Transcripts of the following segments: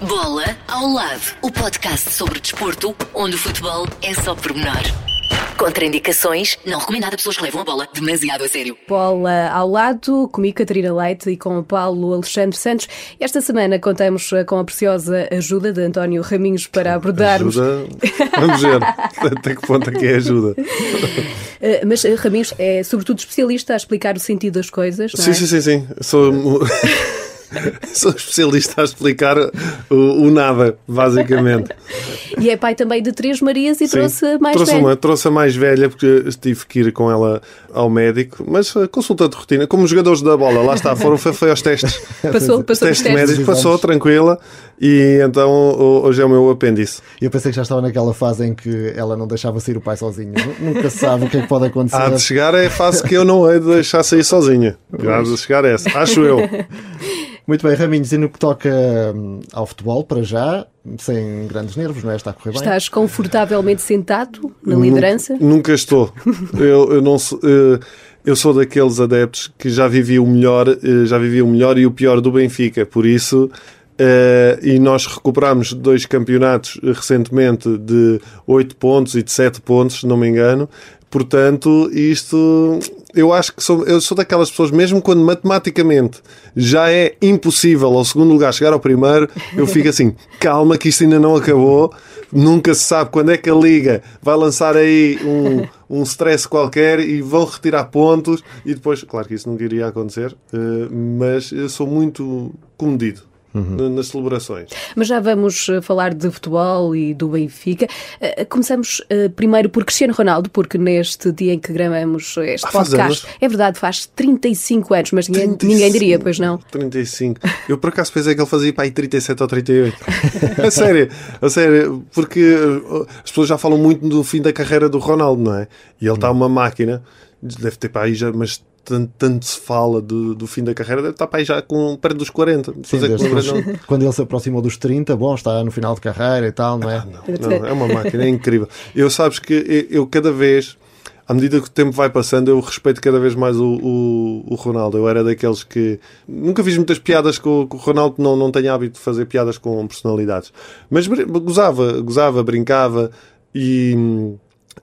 Bola ao lado, o podcast sobre desporto, onde o futebol é só pormenor. Contraindicações, não recomendado a pessoas que levam a bola demasiado a sério. Bola ao lado, comigo Catarina Leite e com o Paulo Alexandre Santos. Esta semana contamos com a preciosa ajuda de António Raminhos para abordarmos. Ajuda, vamos ver até que ponto é que é ajuda. Eh, Mas eh, Raminhos é sobretudo especialista a explicar o sentido das coisas. não Sim, é? sim, sim, sim. Sou, sou especialista a explicar o, o nada, basicamente. E é pai também de três Marias e Sim. trouxe a mais trouxe velha. Uma, trouxe a mais velha porque tive que ir com ela ao médico, mas uh, consulta de rotina, como os jogadores da bola, lá está, foram foi, foi aos testes. Passou, passou os Teste testes. médico, passou tranquila e então ho- hoje é o meu apêndice. E eu pensei que já estava naquela fase em que ela não deixava sair o pai sozinho. Nu- Nunca se sabe o que é que pode acontecer. Há de chegar é a fase que eu não hei de deixar sair sozinha. Há de chegar essa, acho eu. Muito bem, Raminhos, e no que toca hum, ao futebol, para já, sem grandes nervos, não é? Está a correr bem. Estás confortavelmente sentado na Nunca- liderança? Nunca, estou. Eu, eu não sou, eh, eu sou daqueles adeptos que já vivi o melhor, eh, já vivi o melhor e o pior do Benfica. Por isso, eh, e nós recuperámos dois campeonatos eh, recentemente de 8 pontos e de 7 pontos, se não me engano. Portanto, isto eu acho que sou, eu sou daquelas pessoas, mesmo quando matematicamente já é impossível ao segundo lugar chegar ao primeiro, eu fico assim, calma que isto ainda não acabou, nunca se sabe quando é que a Liga vai lançar aí um, um stress qualquer e vão retirar pontos e depois, claro que isso nunca iria acontecer, eh, mas eu sou muito comedido na- nas celebrações. Mas já vamos eh, falar de futebol e do Benfica. Eh, Começamos eh, primeiro por Cristiano Ronaldo, porque neste dia em que gravamos este Ah, podcast, é verdade, faz 35 anos, mas ninguém, 35. ninguém diria, pois não. 35. Eu por acaso pensei que ele fazia para aí 37 ou 38. a sério, a sério, porque as pessoas já falam muito do fim da carreira do Ronaldo, não é? E ele está uma máquina, deve ter para aí já, mas tanto, tanto se fala do, do fim da carreira, deve estar para aí já com perto dos 40. Sim, não? quando ele se aproximou dos 30, bom, está no final de carreira e tal, não é? Não, é uma máquina, é incrível. Eu sabes que eu, eu cada vez, à medida que o tempo vai passando, eu respeito cada vez mais o, o, o Ronaldo. Eu era daqueles que nunca fiz muitas piadas com, com o Ronaldo, não, não tenho hábito de fazer piadas com personalidades. Mas gozava, gozava, brincava e.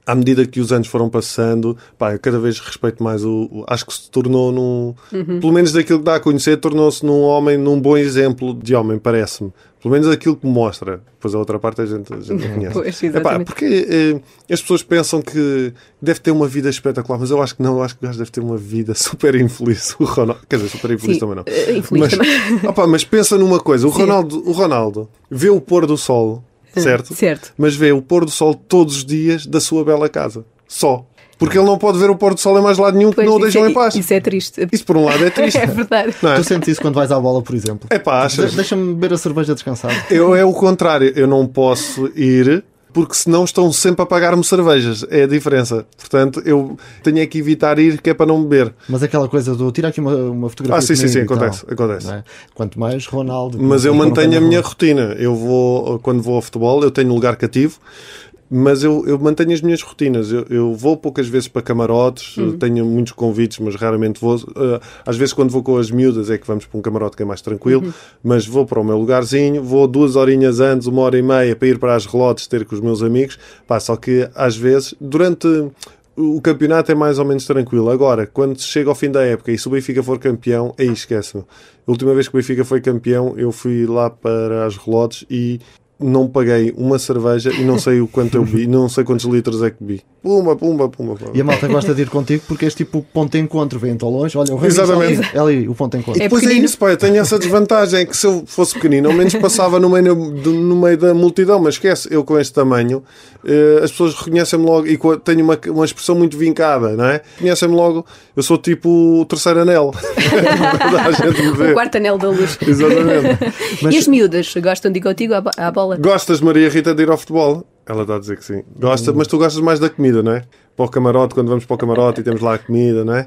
À medida que os anos foram passando, pá, eu cada vez respeito mais o. o- acho que se tornou num. Pelo menos daquilo que dá a conhecer, tornou-se num homem, num bom exemplo de homem, parece-me. Pelo menos aquilo que mostra. Depois a outra parte a gente, a gente não conhece. Pois, Epá, porque eh, as pessoas pensam que deve ter uma vida espetacular, mas eu acho que não, eu acho que o gajo deve ter uma vida super infeliz. O Ronaldo, quer dizer, super infeliz Sim, também não. eh, infeliz mas, também. Opá, mas pensa numa coisa: o Sim. Ronaldo, o Ronaldo vê o pôr do sol, certo? Certo. Mas vê o pôr do sol todos os dias da sua bela casa. Só. Porque ele não pode ver o pôr do sol em mais lado nenhum, Pois, não o deixam é- em paz. Isso é triste. Isso por um lado é triste. É verdade. Não é? Tu sentes isso quando vais à bola, por exemplo? É pá, achas? De- Deixa-me beber a cerveja descansado. Eu é o contrário, eu não posso ir porque senão estão sempre a pagar-me cervejas. É a diferença. Portanto, eu tenho é que evitar ir que é para não beber. Mas aquela coisa do tira aqui uma, uma fotografia. Ah, sim, sim, sim, e tal, acontece, acontece. é? Quanto mais Ronaldo. Mas eu mantenho a minha rotina. Eu vou, quando vou ao futebol, eu tenho lugar cativo. Mas eu, eu mantenho as minhas rotinas. Eu, eu vou poucas vezes para camarotes, tenho muitos convites, mas raramente vou. Uh, Às vezes, quando vou com as miúdas, é que vamos para um camarote que é mais tranquilo. Mas vou para o meu lugarzinho, vou duas horinhas antes, uma hora e meia, para ir para as relotes ter com os meus amigos. Pá, só que às vezes, durante o campeonato é mais ou menos tranquilo. Agora, quando chega ao fim da época e se o Benfica for campeão, aí esquece-me. A última vez que o Benfica foi campeão, eu fui lá para as relotes e não paguei uma cerveja e não sei o quanto eu bi, não sei quantos litros é que bi. Pumba, pumba, pumba. pumba. E a malta gosta de ir contigo porque és tipo o ponto de encontro. Vem tão longe, olha, o Raminhos Exatamente. é ali, o ponto de encontro. É Pois é pequenino. isso, pá, eu tenho essa desvantagem, é que se eu fosse pequenino, ao menos passava no meio, no meio da multidão, mas esquece, eu com este tamanho, eh, as pessoas reconhecem-me logo, e tenho uma, uma expressão muito vincada, não é? Reconhecem-me logo, eu sou tipo o terceiro anel. O quarto anel da luz. Exatamente. E as miúdas gostam de ir contigo à, bo- à bola? Gostas, Maria Rita, de ir ao futebol? Ela está a dizer que sim. Gosta, mas tu gostas mais da comida, não é? Para o camarote, quando vamos para o camarote e temos lá a comida, não é?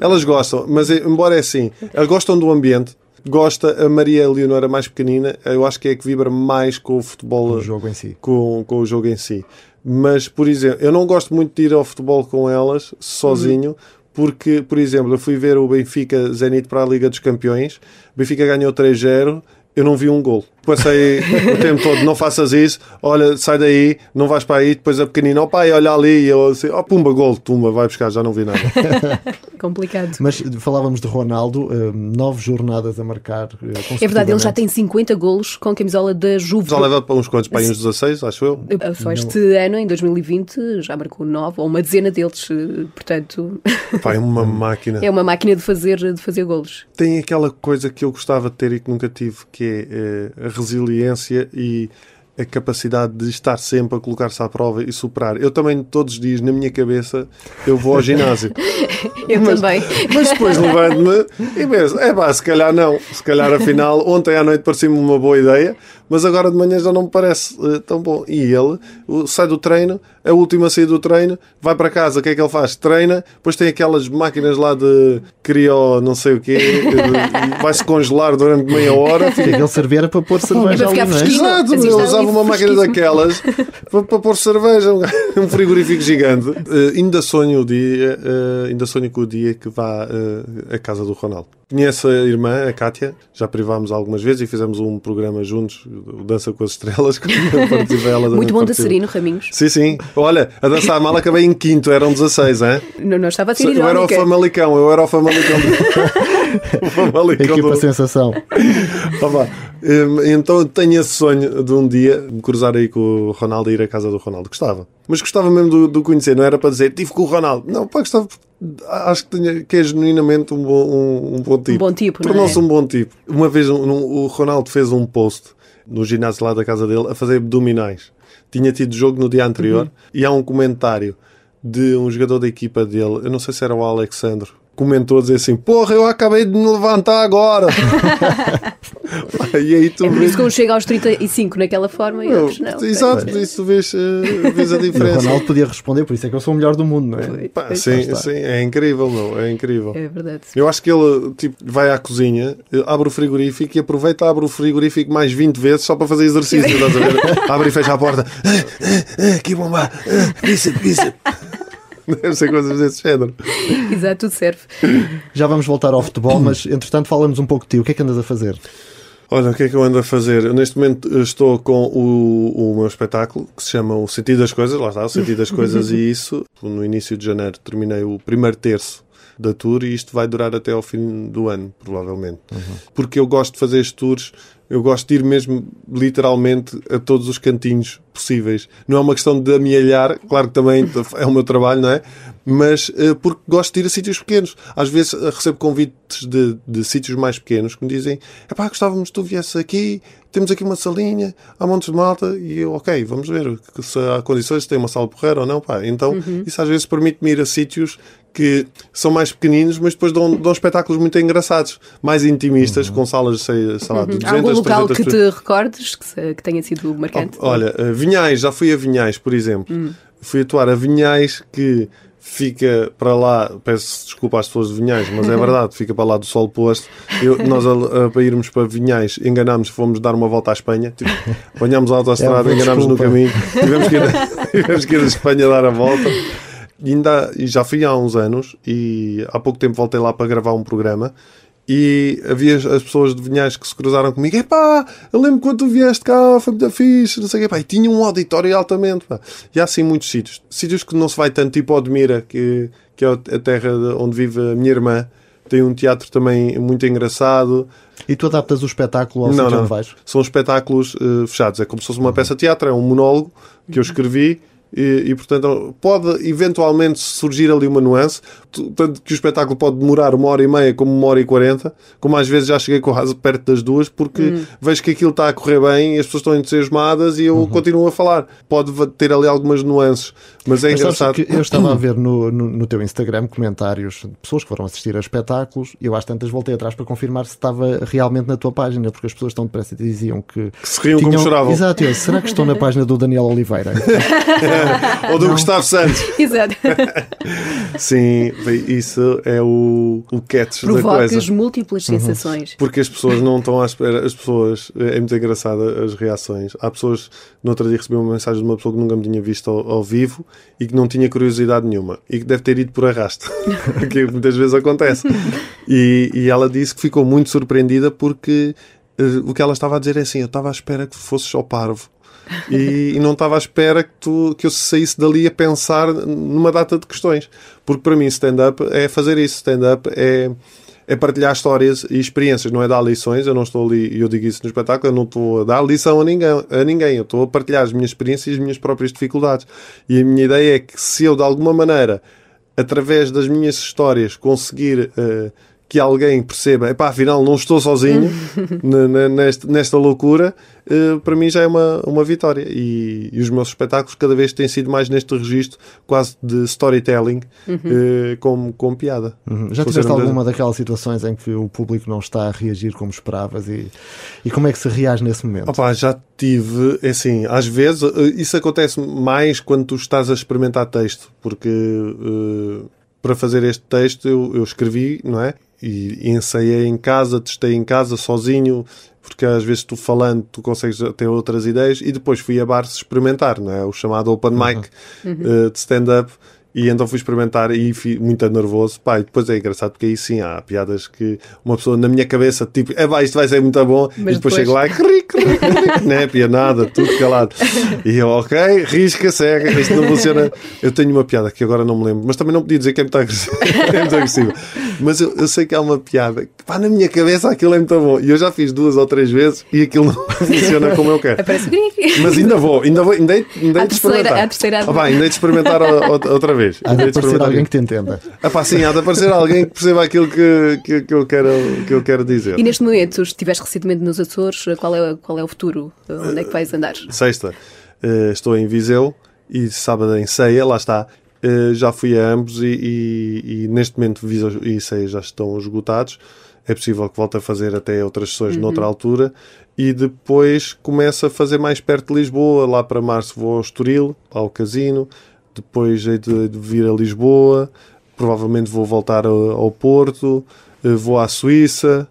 Elas gostam, mas eh, embora é assim, elas gostam do ambiente. Gosta, a Maria Leonora mais pequenina, eu acho que é a que vibra mais com o futebol, O jogo em si. com, com o jogo em si. Mas, por exemplo, eu não gosto muito de ir ao futebol com elas, sozinho, porque, por exemplo, eu fui ver o Benfica Zenit para a Liga dos Campeões, o Benfica ganhou 3-0, eu não vi um gol. Passei o tempo todo, não faças isso, olha, sai daí, não vais para aí, depois a pequenina, ó pai, olha ali, e eu assim, ó pumba, gol, tumba, vai buscar, já não vi nada. Complicado. Mas falávamos de Ronaldo, eh, nove jornadas a marcar. eh, É verdade, ele já tem 50 golos com a camisola da Juve. Já leva para uns quantos, para aí uns 16, acho eu. Só este ano, em 2020, já marcou nove, ou uma dezena deles. eh, Portanto, Pá, é uma máquina. é uma máquina de fazer, de fazer golos. Tem aquela coisa que eu gostava de ter e que nunca tive, que é eh, a resiliência e a capacidade de estar sempre a colocar-se à prova e superar. Eu também, todos os dias, na minha cabeça, eu vou ao ginásio. Eu Mas- também. Mas depois levanto-me e penso, é pá, se calhar não. Se calhar afinal, ontem à noite parecia-me uma boa ideia, mas agora de manhã já não me parece eh, tão bom. E ele sai do treino, a última saída do treino, vai para casa, o que é que ele faz? Treina, depois tem aquelas máquinas lá de criou não sei o quê, vai-se congelar durante meia hora. O que é que ele servia era para pôr cerveja ali, não é? Exato, ele usava uma máquina daquelas para, para pôr cerveja, um, frigorífico gigante. Eh, ainda sonho o dia, eh, ainda sonho com o dia que vá eh, à casa do Ronaldo. Conheço a irmã, a Kátia, já privámos algumas vezes e fizemos um programa juntos, o Dança com as Estrelas, que participei ela Muito bom dançarino, Raminhos. Sim, sim. Olha, a dançar mal acabei em quinto, eram 16, hein? Não, não estava a ser Eu era o. Famalicão, eu era o Famalicão. o Equipa do- sensação. Então tenho esse sonho de um dia me cruzar aí com o Ronaldo e ir à casa do Ronaldo. Gostava. Mas gostava mesmo do, do conhecer, não era para dizer tive com o Ronaldo. Não, pá, gostava. porque Acho que, tenha- que é genuinamente um bom, um, um bom tipo. bom tipo, não é? Tornou-se um bom tipo. Uma vez um- um- o Ronaldo fez um post no ginásio lá da casa dele a fazer abdominais. Tinha tido jogo no dia anterior Uhum. e há um comentário de um jogador da equipa dele, eu não sei se era o Alexandre, comentou a dizer assim: Porra, eu acabei de me levantar agora. E aí tu É por vês. isso que um chega aos 35 naquela forma e Meu, outros não. Exato, por isso tu vês, eh, vês a E o diferença. Ronaldo podia responder, por isso é que eu sou o melhor do mundo, não é? Pá, sim, sim, é incrível, meu, é incrível. É verdade. Eu acho que ele tipo, vai à cozinha, eh, abre o frigorífico e aproveita, abre o frigorífico mais 20 vezes só para fazer exercício. estás a ver? Abre e fecha a porta. Ah, ah, Que bomba! Ah, Bíceps, bíceps. Deve ser coisas desse género. Exato, tudo serve. Já vamos voltar ao futebol, mas entretanto fala-nos um pouco de ti. O que é que andas a fazer? Olha, o que é que eu ando a fazer? Eu, neste momento estou com o, o meu espetáculo que se chama O Sentido das Coisas, lá está, O Sentido das Coisas e isso. No início de janeiro terminei o primeiro terço da tour e isto vai durar até ao fim do ano, provavelmente. Porque eu gosto de fazer estes tours, eu gosto de ir mesmo literalmente a todos os cantinhos possíveis. Não é uma questão de amealhar, claro que também é o meu trabalho, não é? Mas eh, porque gosto de ir a sítios pequenos. Às vezes eh, recebo convites de, de sítios mais pequenos que me dizem: pá, gostávamos que tu viesse aqui, temos aqui uma salinha, há montes de malta, e eu, ok, vamos ver se há condições, se tem uma sala porreira ou não, pá. Então, isso às vezes permite-me ir a sítios que são mais pequeninos, mas depois dão, dão espetáculos muito engraçados, mais intimistas, com salas, sei, sei lá, de 200, Há algum local 300 que te recordes que, que tenha sido marcante? Olha, eh, Vinhais, já fui a Vinhais, por exemplo. Hum. Fui atuar a Vinhais, que fica para lá, peço desculpa às pessoas de Vinhais, mas é verdade, fica para lá do sol posto. Eu, nós, a- a- para irmos para Vinhais, enganámos, fomos dar uma volta à Espanha, tipo, apanhámos a autostrada, É enganámos no caminho, tivemos que, ir a, tivemos que ir a Espanha dar a volta. Ainda, já fui há uns anos e há pouco tempo voltei lá para gravar um programa e havia as pessoas de Vinhais que se cruzaram comigo. Epá, eu lembro quando tu vieste cá, foi muito fixe, não sei o quê. Pá, e tinha um auditório altamente. Pá. E há assim muitos sítios. Sítios que não se vai tanto, tipo Odmira, que, que é a terra de- onde vive a minha irmã. Tem um teatro também muito engraçado. E tu adaptas o espetáculo ao Não, sítio não. onde vais? São espetáculos eh, fechados. É como se fosse uma peça de teatro, é um monólogo que eu escrevi. E, e, portanto pode eventualmente surgir ali uma nuance tanto que o espetáculo pode demorar uma hora e meia como uma hora e quarenta como às vezes já cheguei quase perto das duas porque vejo que aquilo está a correr bem e as pessoas estão entusiasmadas e eu continuo a falar pode ter ali algumas nuances mas é Mas engraçado que eu estava a ver no, no, no teu Instagram comentários de pessoas que foram assistir a espetáculos e eu às tantas voltei atrás para confirmar se estava realmente na tua página, porque as pessoas tão depressa e diziam que. que se riam como choravam Exato, eu, será que estão na página do Daniel Oliveira? ou do Gustavo Santos Exato. sim isso é o, o catch da coisa Provocas múltiplas sensações. Porque as pessoas não estão à espera. As pessoas. É muito engraçada as reações. Há pessoas. No outro dia recebi uma mensagem de uma pessoa que nunca me tinha visto ao, ao vivo e que não tinha curiosidade nenhuma. E que deve ter ido por arrasto. que muitas vezes acontece. E, e ela disse que ficou muito surpreendida porque Uh, o que ela estava a dizer é assim: eu estava à espera que fosses ao parvo. E, e, não estava à espera que, tu, que eu saísse dali a pensar numa data de questões. Porque para mim, stand-up é fazer isso. Stand-up é, é partilhar histórias e experiências, não é dar lições. Eu não estou ali, eu digo isso no espetáculo, eu não estou a dar lição a ninguém, a ninguém. Eu estou a partilhar as minhas experiências e as minhas próprias dificuldades. E a minha ideia é que se eu, de alguma maneira, através das minhas histórias, conseguir. Uh, que alguém perceba, epá, afinal não estou sozinho nesta, nesta loucura, uh, para mim já é uma, uma vitória. E, e, os meus espetáculos cada vez têm sido mais neste registro quase de storytelling uhum. uh, com, com piada. Uhum. Já tiveste alguma daquelas situações em que o público não está a reagir como esperavas e, e como é que se reage nesse momento? Opa, já tive, é assim, às vezes eh, isso acontece mais quando tu estás a experimentar texto, porque uh, para fazer este texto eu, eu escrevi, não é? E ensaiei em casa, testei em casa sozinho, porque às vezes tu falando tu consegues ter outras ideias e depois fui a bar experimentar, não é? O chamado open mic uhum. uh, de stand-up e então fui experimentar e fui muito nervoso. Pá, e depois é engraçado porque aí sim há piadas que uma pessoa na minha cabeça, tipo, é pá, isto vai ser muito bom. Mas e depois, depois... chego lá e cri, cri, cri, né, pia nada, tudo calado. E eu, ok, risca, segue, isto não funciona. Eu tenho uma piada que agora não me lembro, mas também não podia dizer que é muito agressiva. é muito agressiva. Mas eu, eu, sei que há uma piada que, pá, na minha cabeça aquilo é muito bom. E eu já fiz duas ou três vezes e aquilo não funciona como eu quero. Mas ainda vou, ainda vou, ainda ainda hei de experimentar. A terceira, a terceira... Ah, pá, ainda hei de experimentar outra vez vez. Há de aparecer alguém que te entenda. Ah, pá, sim, há de aparecer alguém que perceba aquilo que, que, que, eu quero, que eu quero dizer. E neste momento, estiveste recentemente nos Açores, qual é, qual é o futuro? Onde é que vais andar? Sexta, uh, estou em Viseu e sábado em Ceia, lá está. Uh, já fui a ambos e, e, e neste momento Viseu e Ceia já estão esgotados. É possível que volte a fazer até outras sessões uhum. noutra altura e depois começa a fazer mais perto de Lisboa. Lá para março vou ao Estoril, ao Casino, depois hei de, de vir a Lisboa, provavelmente vou voltar ao, Porto, eh, vou à Suíça.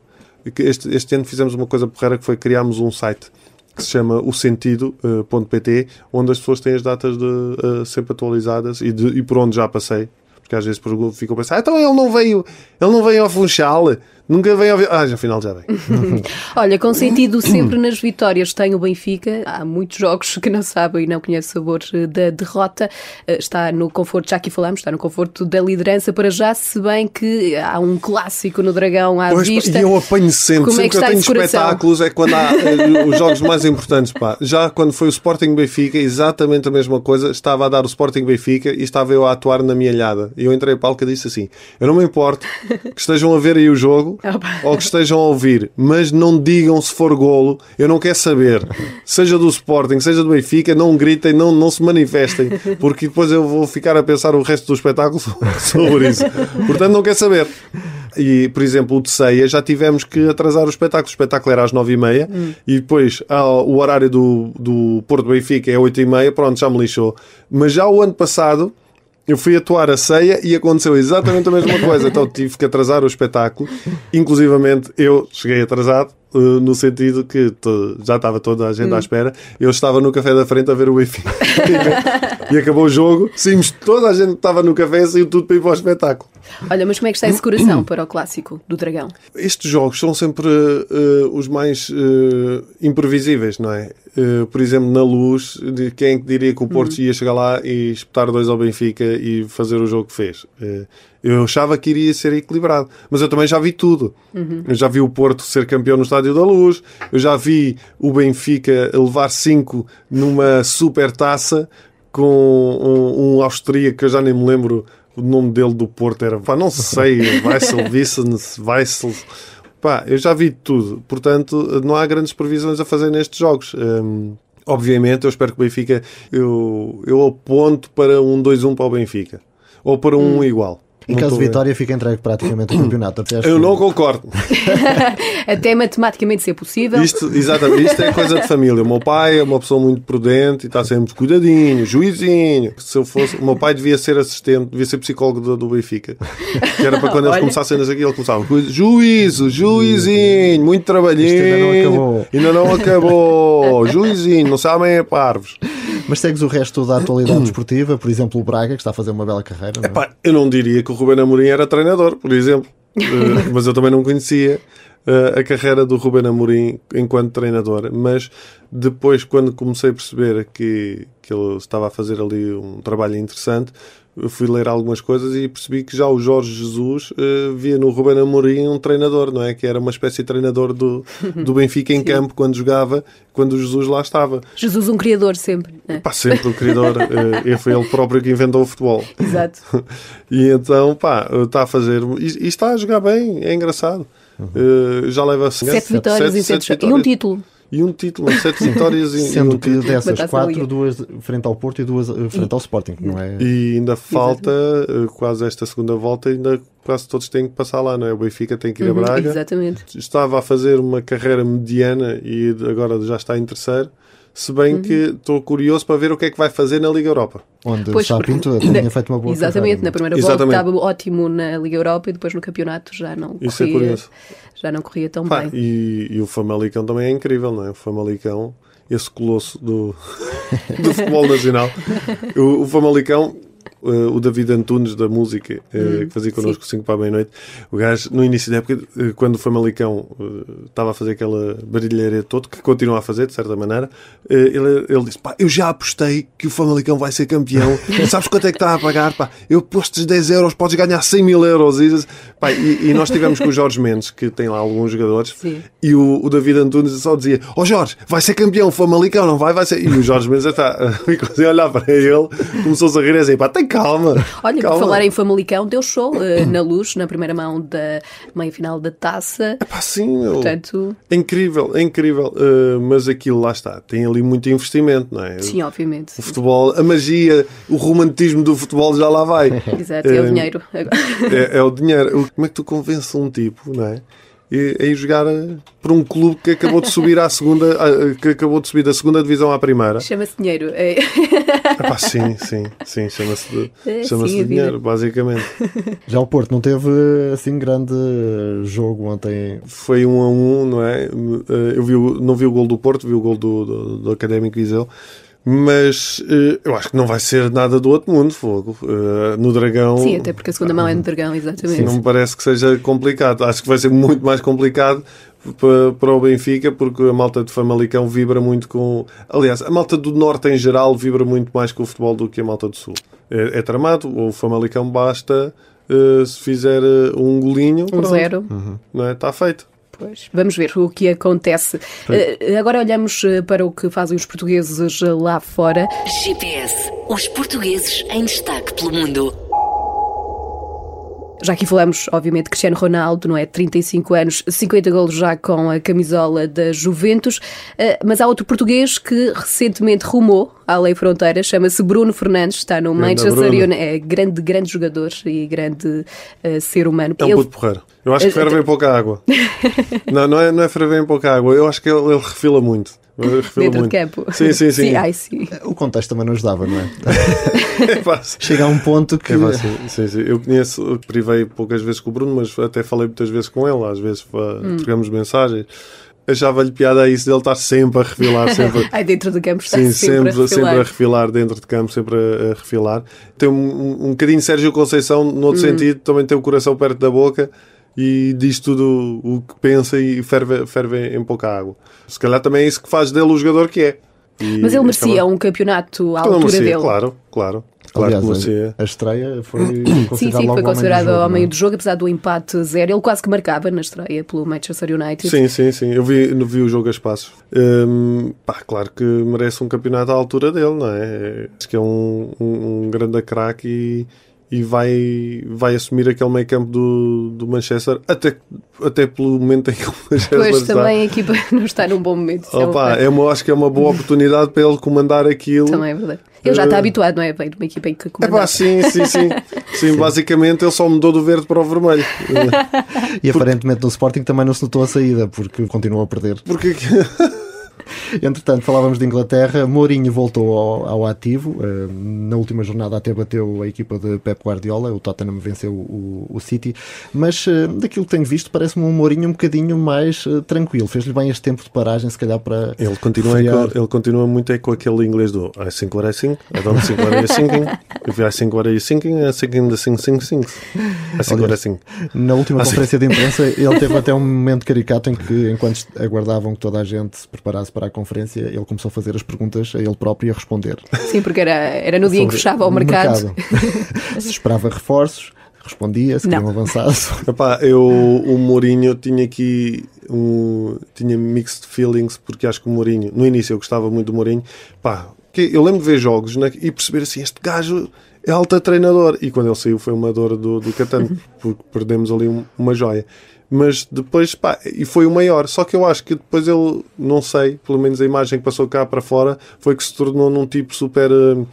Este, este, ano fizemos uma coisa porreira que foi criarmos um site que se chama o sentido.pt, eh, onde as pessoas têm as datas de, uh, sempre atualizadas e, de, e por onde já passei. Porque às vezes ficam a pensar, ah, então ele não veio, ele não veio ao Funchal. Nunca vem ao. Ah, afinal já vem. Olha, com sentido sempre nas vitórias tem o Benfica. Há muitos jogos que não sabem e não conhecem o sabor da derrota. Eh, está no conforto, já aqui falamos, está no conforto da liderança para já, se bem que há um clássico no Dragão à pois, vista. E eu apanho sempre, Como sempre é que, que eu tenho espetáculos, é quando há uh, os jogos mais importantes. Pá. Já quando foi o Sporting Benfica, exatamente a mesma coisa. Estava a dar o Sporting Benfica e estava eu a atuar na minha alhada. E eu entrei a palca e disse assim: Eu não me importo que estejam a ver aí o jogo ou que estejam a ouvir, mas não digam se for golo, eu não quero saber. Seja do Sporting, seja do Benfica, não gritem, não, não se manifestem, porque depois eu vou ficar a pensar o resto do espetáculo sobre isso. Portanto, não quero saber. E, por exemplo, o de ceia já tivemos que atrasar o espetáculo. O espetáculo era às nove e meia e depois ah, o horário do, do Porto Benfica é oito e meia, pronto, já me lixou. Mas já o ano passado eu fui atuar a ceia e aconteceu exatamente a mesma coisa. Então tive que atrasar o espetáculo. Inclusivamente eu cheguei atrasado, no sentido que já estava toda a gente hum. à espera. Eu estava no café da frente a ver o Benfica. e acabou o jogo. Saímos, toda a gente estava no café e saiu tudo para ir para o espetáculo. Olha, mas como é que está esse coração para o clássico do Dragão? Estes jogos são sempre uh, os mais uh, imprevisíveis, não é? Uh, por exemplo, na luz, de quem diria que o Porto uhum. ia chegar lá e espetar dois ao Benfica e fazer o jogo que fez? Eu achava que iria ser equilibrado, mas eu também já vi tudo. Uhum. Eu já vi o Porto ser campeão no Estádio da Luz, eu já vi o Benfica levar cinco numa super taça com um, um austríaco que eu já nem me lembro o nome dele do Porto era, pá, não sei, Weissel, Wissens, Weissel. Pá, eu já vi tudo. Portanto, não há grandes previsões a fazer nestes jogos. Um, obviamente, eu espero que o Benfica. Eu, eu aponto para um 2-1 para o Benfica. Ou para um hum. igual. Em caso de vitória, bem. fica entregue praticamente o campeonato. Até eu não concordo. Até matematicamente ser possível. Isto, exatamente, isto é coisa de família. O meu pai é uma pessoa muito prudente e está sempre cuidadinho, juizinho. Se eu fosse, o meu pai devia ser assistente, devia ser psicólogo do, do Benfica. Que era para quando eles começassem aqui, ele começava juízo, juizinho, muito trabalhinho. Isto ainda não acabou. Ainda não acabou. juizinho, não sabem é parvos. Mas segues o resto da atualidade desportiva, por exemplo, o Braga, que está a fazer uma bela carreira. Não é? Epá, eu não diria que o Ruben Amorim era treinador, por exemplo. uh, mas eu também não conhecia. Uh, a carreira do Ruben Amorim enquanto treinador, mas depois, quando comecei a perceber que, que ele estava a fazer ali um trabalho interessante, fui ler algumas coisas e percebi que já o Jorge Jesus uh, via no Ruben Amorim um treinador, não é? Que era uma espécie de treinador do, do Benfica em campo quando jogava, quando o Jesus lá estava. Jesus um criador sempre. Né? Pá, sempre o criador. uh, foi ele próprio que inventou o futebol. Exato. e então, pá, está a fazer... E, e, está a jogar bem, é engraçado. Uh, já leva... Sete, sete vitórias sete, sete, sete vitórias. e um título e um título, sete vitórias e Sendo que dessas quatro, duas frente ao Porto e duas eh, frente ao Sporting, não é? E ainda falta eh, quase esta segunda volta, ainda quase todos têm que passar lá, não é? O Benfica tem que ir uhum, a Braga. Exatamente. Estava a fazer uma carreira mediana e agora já está em terceiro. Se bem uhum. que estou curioso para ver o que é que vai fazer na Liga Europa. Onde pois, o Pinto tinha feito uma boa Exatamente, carreira, na primeira volta estava ótimo na Liga Europa e depois no campeonato já não Isso é corria. É curioso já não corria tão Pá, bem. E, e, o Famalicão também é incrível, não é? O Famalicão, esse colosso do, do futebol nacional. O, o Famalicão uh, o David Antunes da música, uh, hum, que fazia connosco 5 para a meia-noite. O gajo, no início da época, uh, quando o Famalicão estava a fazer aquela barilharia toda, que continua a fazer, de certa maneira, ele, ele disse: pá, eu já apostei que o Famalicão vai ser campeão. Sabes quanto é que está a pagar? Pá, eu postes 10 euros, podes ganhar 100 mil euros. E, pá, e, e, nós tivemos com o Jorge Mendes, que tem lá alguns jogadores, Sim. e o, o, David Antunes só dizia: Ó oh Jorge, vai ser campeão, o Famalicão, não vai? Vai ser. E o Jorge Mendes está, a olhar para ele, começou-se a rir assim: pá, tem calma. Olha, calma. por falar em Famalicão, deu show uh, na luz, na primeira mão da meia-final da taça. É pá, sim, meu. Portanto... É incrível, é incrível. Uh, mas aquilo lá está, tem ali muito investimento, não é? Sim, obviamente. O futebol, a magia, o romantismo do futebol já lá vai. Exato, é o eh, dinheiro. É, é o dinheiro. Como é que tu convences um tipo, não é? E, ir jogar eh, para um clube que acabou de subir à segunda, eh, que acabou de subir da segunda divisão à primeira. Chama-se dinheiro. É. Epá, sim, sim, sim, chama-se é, chama sim, dinheiro, basicamente. Já o Porto não teve assim grande jogo ontem. Foi um a um, não é? Eh, eu vi, não vi o gol do Porto, vi o gol do, do, do Académico Viseu. Mas uh, eu acho que não vai ser nada do outro mundo, fogo. Uh, no Dragão. Sim, até porque a segunda mão é no Dragão, exatamente. Não me parece que seja complicado. Acho que vai ser muito mais complicado para, para o Benfica, porque a malta de Famalicão vibra muito com. Aliás, a malta do Norte em geral vibra muito mais com o futebol do que a malta do Sul. É, é tramado, o Famalicão basta uh, se fizer um golinho. Um pronto. zero. Uhum. Não é? Está feito. Pois, vamos ver o que acontece. Uh, agora olhamos eh, para o que fazem os portugueses lá fora. GPS, os portugueses em destaque pelo mundo. Já aqui falamos, obviamente, Cristiano Ronaldo, não é? 35 anos, 50 golos já com a camisola da Juventus. Eh, mas há outro português que recentemente rumou à Lei Fronteira, chama-se Bruno Fernandes, está no Manchester United. É grande, grande jogador e grande uh, ser humano. É um ele... puto porreiro. Eu acho que ferve em pouca água. não, não é, não é ferver em pouca água. Eu acho que ele, ele refila muito. Dentro muito. de campo. Sim, sim, sim. sim, ai, sim. O contexto também não ajudava, não é? é Chega a um ponto que. É sim, sim. Eu conheço, privei poucas vezes com o Bruno, mas até falei muitas vezes com ele. Às vezes hum. trocamos mensagens achava-lhe piada a isso dele estar sempre a refilar. Sempre... Ai, dentro do campo está Sim, sempre, sempre, a sempre a refilar dentro de campo, sempre a, a refilar. Tem um, um bocadinho Sérgio Conceição, no outro hum. sentido, também tem o coração perto da boca e diz tudo o que pensa e ferve, ferve em pouca água. Se calhar também é isso que faz dele o jogador que é. E Mas ele merecia acaba... um campeonato à altura merecia, dele. Claro, claro. Claro Aliás, a, a, estreia foi sim, sim, foi considerado ao meio do jogo, apesar do empate zero. Ele quase que marcava na estreia pelo Manchester United. Sim, sim, sim. Eu vi, vi o jogo a espaços. Hum, pá, claro que merece um campeonato à altura dele, não é? Acho que é um, um, um grande craque e e vai, vai assumir aquele meio campo do, do Manchester até, até pelo momento em que o Manchester pois, está. também a equipa não está num bom momento. É Opa, é uma, acho que é uma boa oportunidade para ele comandar aquilo. Também é verdade. Ele já está uh, habituado, não é? Vem de uma equipa em que comanda. É sim, sim, sim, sim. basicamente ele só mudou do verde para o vermelho. e aparentemente no Sporting também não se notou a saída, porque continua a perder. Porque... Entretanto, falávamos de Inglaterra, Mourinho voltou ao, ao ativo. Uh, na última jornada até bateu a equipa de Pep Guardiola, o Tottenham venceu o, o City, mas uh, daquilo que tenho visto parece-me um Mourinho um bocadinho mais uh, tranquilo. Fez-lhe bem este tempo de paragem, se calhar para. Ele continua, com, ele continua muito é com aquele inglês do I think what I think, I don't think what I'm thinking, if I think what I'm thinking, I think the thing, thing, thing. I think what I think. Na última assim. conferência de imprensa, ele teve até um momento caricato em que, enquanto aguardavam que toda a gente se preparasse para a conferência, ele começou a fazer as perguntas a ele próprio e a responder. Sim, porque era, era no dia em que fechava o mercado. mercado. se esperava reforços, respondia, se queriam avançar. Epá, eu, o Mourinho tinha aqui um, tinha mixed feelings, porque acho que o Mourinho, no início eu gostava muito do Mourinho, pá, eu lembro de ver jogos né, e perceber assim, este gajo é alta treinador. E quando ele saiu foi uma dor do, do Catano, porque perdemos ali uma joia. Mas depois, pá, e foi o maior. Só que eu acho que depois ele, não sei, pelo menos a imagem que passou cá para fora, foi que se tornou num tipo super. Uh,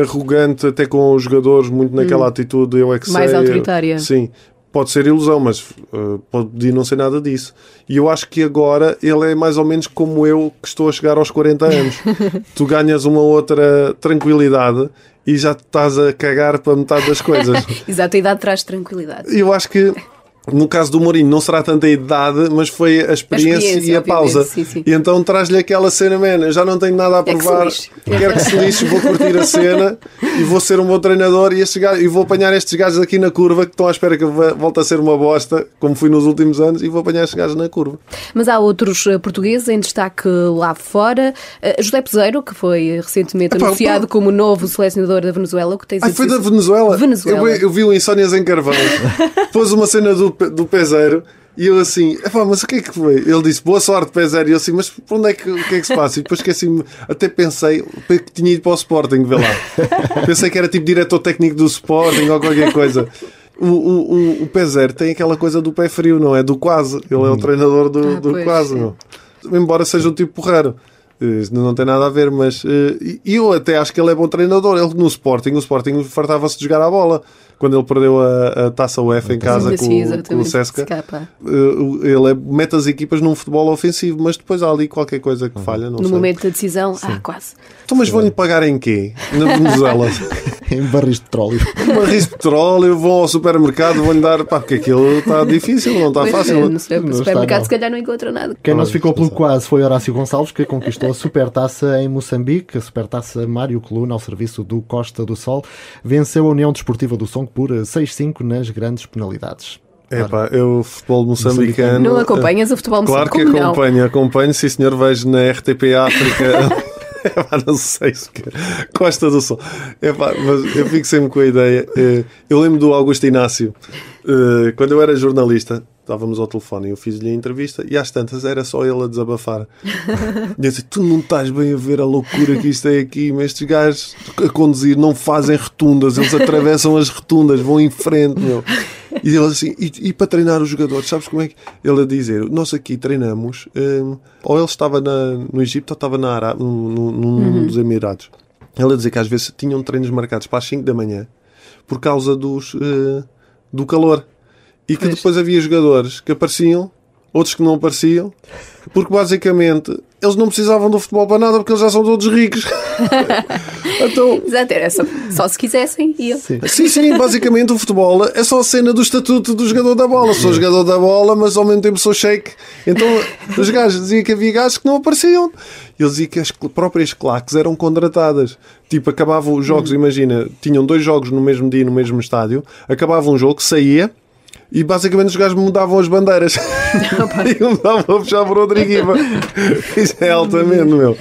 arrogante até com os jogadores, muito naquela hum. atitude eu é que Mais sei. autoritária. Sim. Pode ser ilusão, mas uh, pode não ser nada disso. E eu acho que agora ele é mais ou menos como eu que estou a chegar aos 40 anos. tu ganhas uma outra tranquilidade e já estás a cagar para metade das coisas. Exato, a idade traz tranquilidade. Eu acho que no caso do Mourinho, não será tanta a idade, mas foi a experiência, a experiência e a pausa. Sim, sim. E então traz-lhe aquela cena, man, já não tenho nada a provar, é que quero que se lixe, vou curtir a cena e vou ser um bom treinador e, gajos, e vou apanhar estes gajos aqui na curva que estão à espera que eu volte a ser uma bosta, como fui nos últimos anos, e vou apanhar estes gajos na curva. Mas há outros uh, portugueses em destaque lá fora. Uh, José Peseiro, que foi recentemente Epá, anunciado pô... como novo selecionador da Venezuela. O que tens ah, foi da Venezuela? Venezuela. Eu, eu vi o Insónias em Carvão. Pôs uma cena do, do Peseiro e eu assim, mas o que é que foi? Ele disse, boa sorte, P0. E eu assim, mas por onde é que, o que é que se passa? E depois esqueci-me, até pensei que tinha ido para o Sporting, vê lá. pensei que era tipo diretor técnico do Sporting ou qualquer coisa. O, o, o, o P0 tem aquela coisa do pé frio, não é? Do quase. Ele é o hum. treinador do, ah, do quase, não. Embora seja um tipo raro. Não tem nada a ver, mas e eu até acho que ele é bom treinador. Ele no Sporting, o Sporting fartava-se de jogar a bola quando ele perdeu a, a taça UEFA em casa com, com, o Sesca, eh, ele é, mete as equipas num futebol ofensivo, mas depois há ali qualquer coisa que falha. no sei. momento da decisão, Sim. ah, quase. Então, mas vão-lhe pagar em quê? Na Venezuela? em barris de petróleo. barris de petróleo, vão ao supermercado, vão-lhe dar. Pá, porque aquilo está difícil, não está pois fácil. É, no supermercado, se calhar, não encontra nada. Quem não se ficou pelo quase foi Horácio Gonçalves, que conquistou a supertaça em Moçambique, a supertaça Mário Coluna, ao serviço do Costa do Sol. Venceu a União Desportiva do Song por 6-5 nas grandes penalidades. É pá, eu futebol moçambicano. Não acompanhas o futebol moçambicano? Claro que acompanho, acompanho, sim senhor, vejo na RTP África. Epá, não sei se Costa do Sol. Epá, mas eu fico sempre com a ideia. Eh, eu lembro do Augusto Inácio, eh, quando eu era jornalista, estávamos ao telefone e eu fiz-lhe a entrevista e às tantas era só ele a desabafar. E eu disse: Tu não estás bem a ver a loucura que isto é aqui, mas estes gajos a conduzir não fazem rotundas, eles atravessam as rotundas, vão em frente, meu. E ele assim, e, e, para treinar os jogadores, sabes como é que ele a dizer? Nós aqui treinamos, um, ou ele estava na, no Egito ou estava na Arábia, num, num uhum. dos Emirados. Ele a dizer que às vezes tinham treinos marcados para as 5 da manhã por causa dos, uh, do calor. E que pois. depois havia jogadores que apareciam, outros que não apareciam, porque basicamente eles não precisavam do futebol para nada porque eles já são todos ricos. então, Exato, era só, só se quisessem iam. Sim. sim, sim, basicamente o futebol é só a cena do estatuto do jogador da bola. Sou jogador da bola, mas ao mesmo tempo sou shake. Então os gajos diziam que havia gajos que não apareciam. Eles diziam que as próprias claques eram contratadas. Tipo, acabavam os jogos, hum. imagina, tinham dois jogos no mesmo dia, no mesmo estádio, acabava um jogo, saía e basicamente os gajos mudavam as bandeiras e mudavam a puxar por outra equipa. Isso é altamente, meu.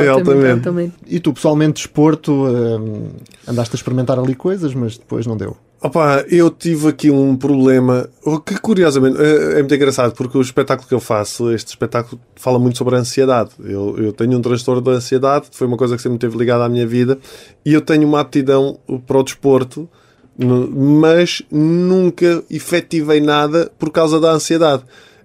É altamente. altamente. E tu, pessoalmente, desporto, hum, andaste a experimentar ali coisas, mas depois não deu. Opa, eu tive aqui um problema que curiosamente é, é muito engraçado porque o espetáculo que eu faço, este espetáculo fala muito sobre a ansiedade. Eu, eu tenho um transtorno da ansiedade, foi uma coisa que sempre teve ligada à minha vida e eu tenho uma aptidão para o desporto mas nunca efetivei nada por causa da ansiedade.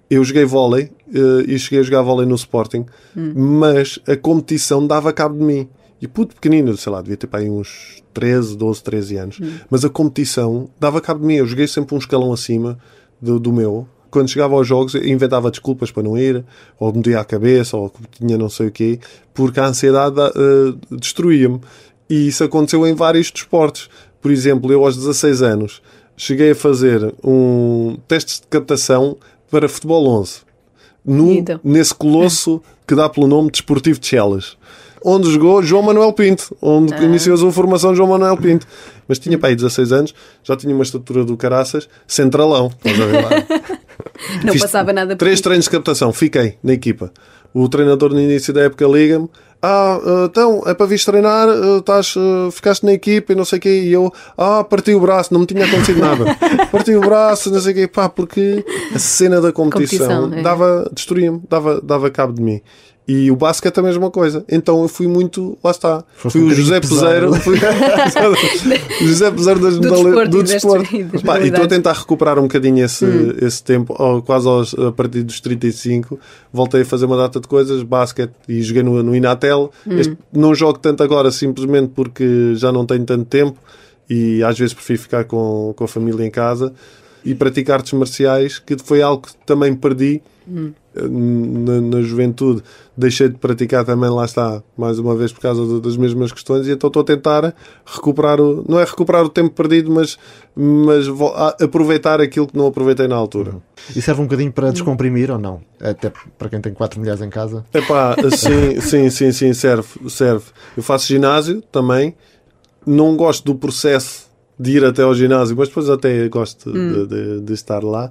Eu joguei vôlei uh, e cheguei a jogar vôlei no Sporting, hum. mas a competição dava cabo de mim. E puto pequenino, sei lá, devia ter para aí uns 13, 12, 13 anos. Hum. Mas a competição dava cabo de mim. Eu joguei sempre um escalão acima do, do meu. quando chegava aos jogos, inventava desculpas para não ir, ou me a cabeça, ou tinha não sei o quê, porque a ansiedade uh, destruía-me. E isso aconteceu em vários desportos. Por exemplo, eu aos 16 anos cheguei a fazer um teste de captação para futebol 11. No, Então. Nesse colosso que dá pelo nome Desportivo de Chelas. Onde jogou João Manuel Pinto, onde iniciou a sua formação João Manuel Pinto. Mas tinha para aí 16 anos, já tinha uma estatura do caraças, centralão. Não Fiz passava nada por Três isso. treinos de captação, fiquei na equipa. O treinador no início da época liga-me. Ah, eh, então, é para vir treinar, eh, estás, eh, ficaste na equipa e não sei o quê. E eu, ah, parti o braço, não me tinha acontecido nada. parti o braço, não sei o quê. Pá, porque a cena da competição, Competição, é. dava, destruía-me, dava, dava cabo de mim. E o basquete é a mesma coisa. Então eu fui muito, lá está. Foste fui um o José Peseiro. Fui, José Peseiro das Do desporto do e desporto. e das Pá, e estou a tentar recuperar um bocadinho esse, Hum. esse tempo, ó, quase aos, a partir dos 35. Voltei a fazer uma data de coisas, basquete e joguei no, no Inatel. Hum. Este- não jogo tanto agora simplesmente porque já não tenho tanto tempo e às vezes prefiro ficar com, com a família em casa e praticar artes marciais, que foi algo que também perdi Hum. na, na juventude. Deixei de praticar também, lá está, mais uma vez por causa do- das mesmas questões, e então estou a tentar recuperar o, não é recuperar o tempo perdido, mas, mas aproveitar aquilo que não aproveitei na altura. E serve um bocadinho para descomprimir ou não? Até para quem tem quatro mulheres em casa. Epá, sim, sim, sim, sim, serve, serve. Eu faço ginásio também, não gosto do processo de ir até ao ginásio, mas depois até gosto de, de- de estar lá.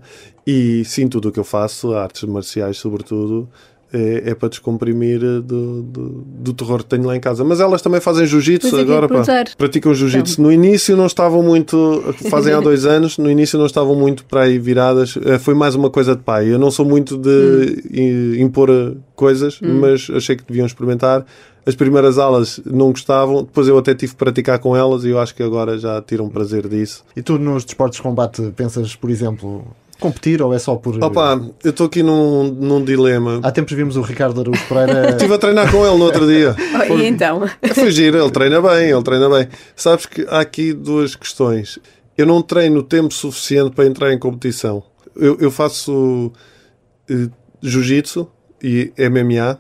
E sim, tudo o que eu faço, artes marciais sobretudo, é, é para descomprimir do, do, do terror que tenho lá em casa. Mas elas também fazem jiu-jitsu agora, pá. Praticam jiu-jitsu. No início não estavam muito, fazem há dois anos, no início não estavam muito para aí viradas. Eh, Foi mais uma coisa de pai. Eu não sou muito de i- impor coisas, mas achei que deviam experimentar. As primeiras aulas não gostavam, depois eu até tive que praticar com elas e eu acho que agora já tiram prazer disso. E tu nos desportos de combate pensas, por exemplo, competir ou é só por. Opa, eu estou aqui num, num dilema. Há tempos vimos o Ricardo Araújo Pereira. Estive a treinar com ele no outro dia. Oh, e então? Foi giro, ele treina bem, ele treina bem. Sabes que há aqui duas questões. Eu não treino tempo suficiente para entrar em competição. Eu, eu faço eh, jiu-jitsu e MMA.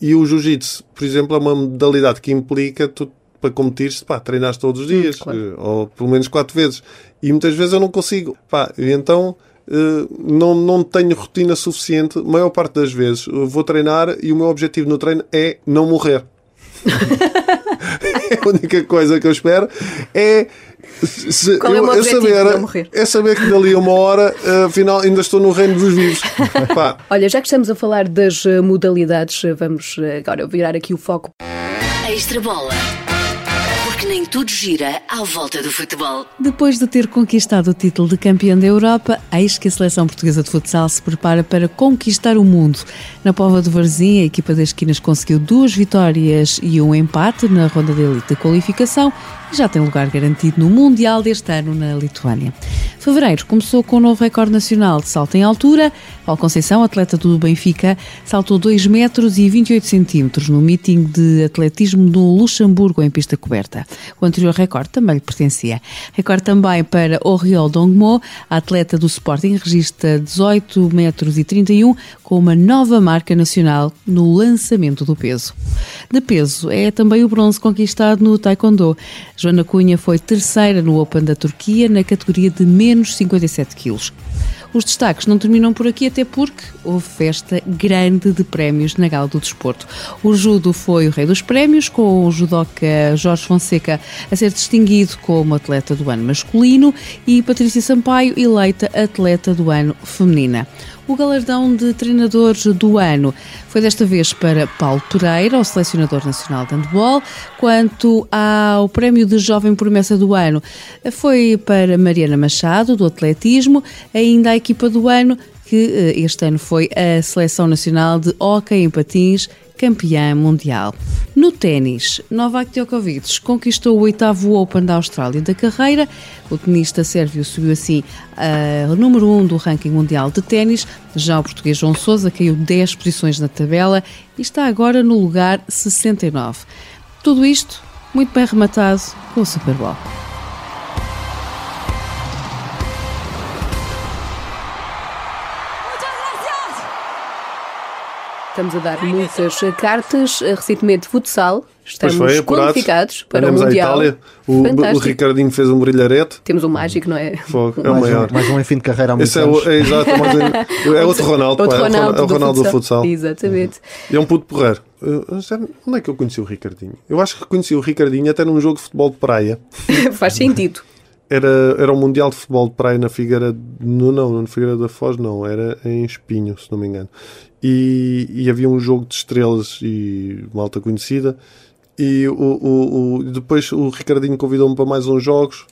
E o jiu-jitsu, por exemplo, é uma modalidade que implica tu, para competir, pá, treinares todos os dias, claro. eh, ou pelo menos quatro vezes. E muitas vezes eu não consigo. Pá, então eh, não, não tenho rotina suficiente. A maior parte das vezes eu vou treinar e o meu objetivo no treino é não morrer. a única coisa que eu espero é. se- Qual é o eu- objetivo? saber. É saber que dali a uma hora, eh, afinal, ainda estou no reino dos vivos. Pá, Olha, já que estamos a falar das eh, modalidades, eh, vamos eh, agora virar aqui o foco. Extra bola. Porque nem tudo gira à volta do futebol. Depois de ter conquistado o título de campeão da Europa, eis que a seleção portuguesa de futsal se prepara para conquistar o mundo. Na Pova do Varzim, a equipa das esquinas conseguiu duas vitórias e um empate na ronda de elite de qualificação e já tem lugar garantido no Mundial deste ano na Lituânia. Fevereiro começou com um novo recorde nacional de salto em altura. Paulo Conceição, atleta do Benfica, saltou 2 metros e 28 centímetros no meeting de atletismo no Luxemburgo em pista coberta. O anterior recorde também lhe pertencia. Recorde também para Oriol Dongmo, a atleta do Sporting, registra 18 metros e 31 com uma nova marca nacional no lançamento do peso. De peso é também o bronze conquistado no Taekwondo. Joana Cunha foi terceira no Open da Turquia na categoria de menos 57 quilos. Os destaques não terminam por aqui, até porque houve festa grande de prémios na Gala do Desporto. O judo foi o rei dos prémios, com o judoca Jorge Fonseca a ser distinguido como atleta do ano masculino e Patrícia Sampaio eleita atleta do ano feminina. O galardão de treinadores do ano. Foi desta vez para Paulo Toreira, o selecionador nacional de handball, quanto ao prémio de jovem promessa do ano foi para Mariana Machado, do atletismo, ainda a equipa do ano, que eh, este ano foi a Seleção Nacional de Hóquei em Patins, campeã mundial. No ténis, Novak Djokovic conquistou o oitavo Open da Austrália da carreira. O tenista sérvio subiu assim a número 1 um do ranking mundial de ténis. Já o português João Sousa caiu 10 posições na tabela e está agora no lugar 69. Tudo isto muito bem rematado com o Super Bowl. Estamos a dar muitas cartas. Recentemente, futsal. Estamos Pois foi, apurados. qualificados para Andamos o à Mundial. Itália. O, Fantástico. o Ricardinho fez um brilharete. Temos um mágico, não é? Fogo, É o mais, maior. um, mais um em fim de carreira há muitos Esse é, o, é exato, é, é outro Ronaldo, Outro pá, é o Ronaldo, Ron- é o Ronaldo do futsal. Exatamente. E é um puto porreiro. Uh, já- Onde é que eu conheci o Ricardinho? Eu acho que conheci o Ricardinho até num jogo de futebol de praia. Faz sentido. Era, era o Mundial de Futebol de Praia na Figueira. No, não, na Figueira da Foz, não. Era em Espinho, se não me engano. E, e havia um jogo de estrelas e malta conhecida. E o, o, o- depois o Ricardinho convidou-me para mais uns jogos.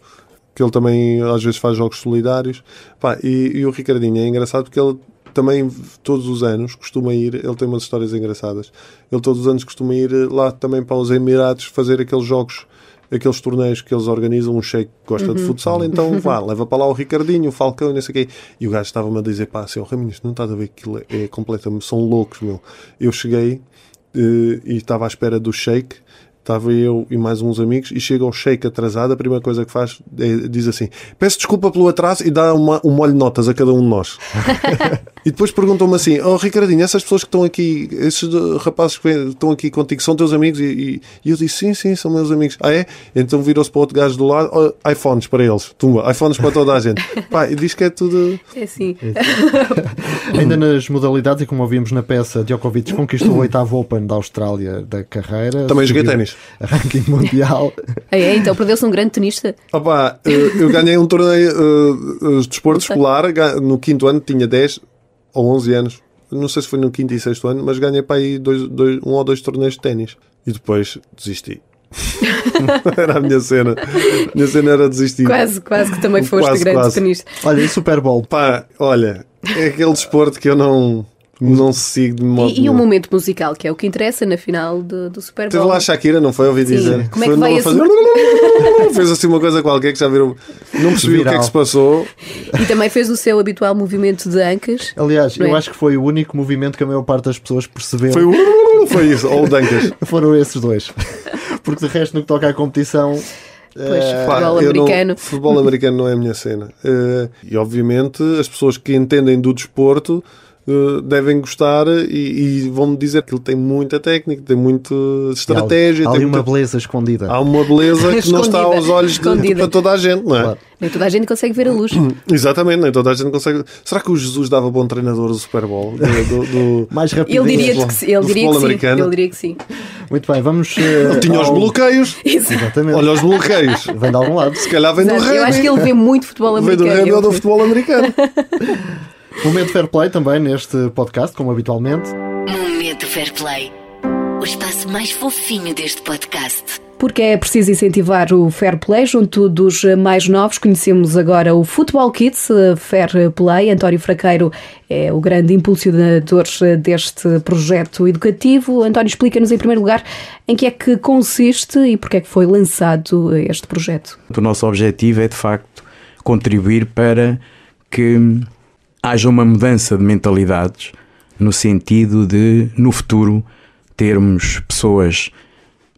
Que ele também às vezes faz jogos solidários. Pá, e, e o Ricardinho é engraçado porque ele também todos os anos costuma ir. Ele tem umas histórias engraçadas. Ele todos os anos costuma ir lá também para os Emirados fazer aqueles jogos aqueles torneios que eles organizam, um sheik que gosta de futsal, então vá, leva para lá o Ricardinho, o Falcão e não sei o quê. E o gajo estava-me a dizer, pá, seu Raminhos, não estás a ver que aquilo é, é completamente, são loucos, meu. Eu cheguei eh, e estava à espera do sheik, estava eu e mais uns amigos, e chega o sheik atrasado, a primeira coisa que faz é, diz assim, peço desculpa pelo atraso e dá uma, um molho de notas a cada um de nós. E depois perguntam-me assim: Oh Ricardinho, essas pessoas que estão aqui, esses rapazes que estão aqui contigo, são teus amigos? E, e- e eu disse: Sim, sim, são meus amigos. Ah, é? Então virou-se para o outro gajo do lado: oh, iPhones para eles, tumba, iPhones para toda a gente. Pá, e diz que é tudo. É assim. Ainda nas modalidades, e como ouvimos na peça, Djokovic conquistou o oitavo Open da Austrália da carreira. Também joguei ténis. a Ranking mundial. É, é, então perdeu-se um grande tenista. Opa, uh, eu ganhei um torneio uh, uh, de desporto escolar no quinto ano, tinha 10 ou 11 anos. Não sei se foi no quinto e sexto ano, mas ganhei para aí dois, dois- um ou dois torneios de ténis. E depois desisti. era a minha cena. A minha cena era desistir. Quase, quase que também foste Quase, grande quase. tenista. Olha, e Super Bowl? Pá, olha, é aquele desporto que eu não, não sigo de modo E, e o momento musical, que é o que interessa na final do, do Super Teve Bowl. lá a Shakira, não foi? Ouvi Sim. dizer. Como é Foi que vai fazer... Fez assim uma coisa qualquer que já viram. Não percebi o que é Viral. que se passou. E também fez o seu habitual movimento de ancas. Aliás, é? eu acho que foi o único movimento que a maior parte das pessoas percebeu. Foi, o- foi isso, ou o Dancas. Foram esses dois. Porque de resto, no que toca à competição. Pois, Pá, futebol eu não- americano. futebol americano não é a minha cena. Eh, e obviamente as pessoas que entendem do desporto eh, devem gostar e, e vão-me dizer que ele tem muita técnica, tem muita estratégia. Há tem ali uma muita- beleza escondida. Há uma beleza que não está aos olhos de, para toda a gente, não é? Claro. Nem toda a gente consegue ver a luz. Exatamente, nem toda a gente consegue. Será que o Jesus dava bom treinador do Super Bowl? Do, do- do- Mais rápido. Ele diria que, sim, ele do diria futebol que sim. americano. Ele diria que sim. Muito bem, vamos. eh, Tinha os ao- bloqueios. Isso. Exatamente. Olha os bloqueios. Vem de algum lado. Se calhar vem do Exato. rugby. Eu acho que ele vê muito futebol Vem do americano. rugby ou do futebol americano. Momento fair play também neste podcast, como habitualmente. Momento Fair Play. O espaço mais fofinho deste podcast. Porque é preciso incentivar o fair play junto dos mais novos. Conhecemos agora o Futebol Kids eh, Fair Play. António Fraqueiro é o grande impulsionador eh, deste projeto educativo. António, explica-nos em primeiro lugar em que é que consiste e porque é que foi lançado eh, este projeto. O nosso objetivo é, de facto, contribuir para que haja uma mudança de mentalidades no sentido de, no futuro, termos pessoas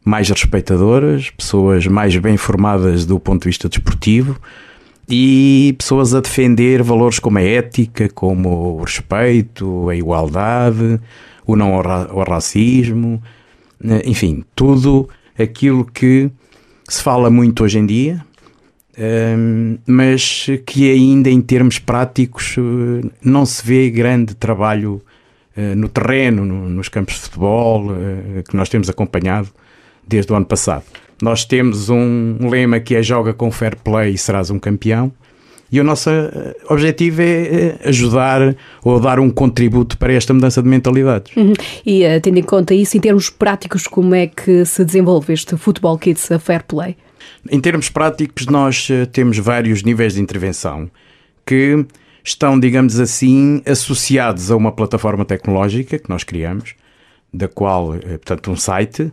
mais respeitadoras, pessoas mais bem formadas do ponto de vista desportivo e pessoas a defender valores como a ética, como o respeito, a igualdade, o não ao, ra- ao racismo, eh, enfim, tudo aquilo que se fala muito hoje em dia, mas que ainda em termos práticos eh, não se vê grande trabalho eh, no terreno, no- nos campos de futebol, eh, que nós temos acompanhado desde o ano passado. Nós temos um lema que é joga com fair play e serás um campeão. E o nosso objetivo é ajudar ou dar um contributo para esta mudança de mentalidades. Uhum. E tendo em conta isso, em termos práticos, como é que se desenvolve este Futebol Kids Fair Play? Em termos práticos, nós eh, temos vários níveis de intervenção que estão, digamos assim, associados a uma plataforma tecnológica que nós criamos, da qual, eh, portanto, um site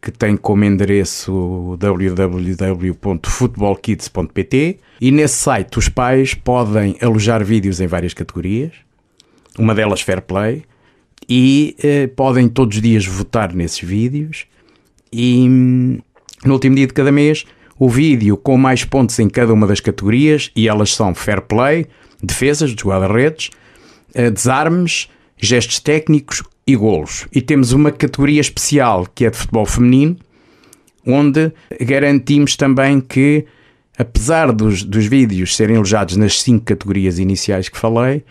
que tem como endereço www.futebolkids.pt e nesse site os pais podem alojar vídeos em várias categorias, uma delas Fair Play, e eh, podem todos os dias votar nesses vídeos e hum, no último dia de cada mês o vídeo com mais pontos em cada uma das categorias e elas são fair play, defesas, de guarda-redes, eh, desarmes, gestos técnicos e golos. E temos uma categoria especial que é de futebol feminino, onde garantimos também que, apesar dos, dos vídeos serem alojados nas cinco categorias iniciais que falei,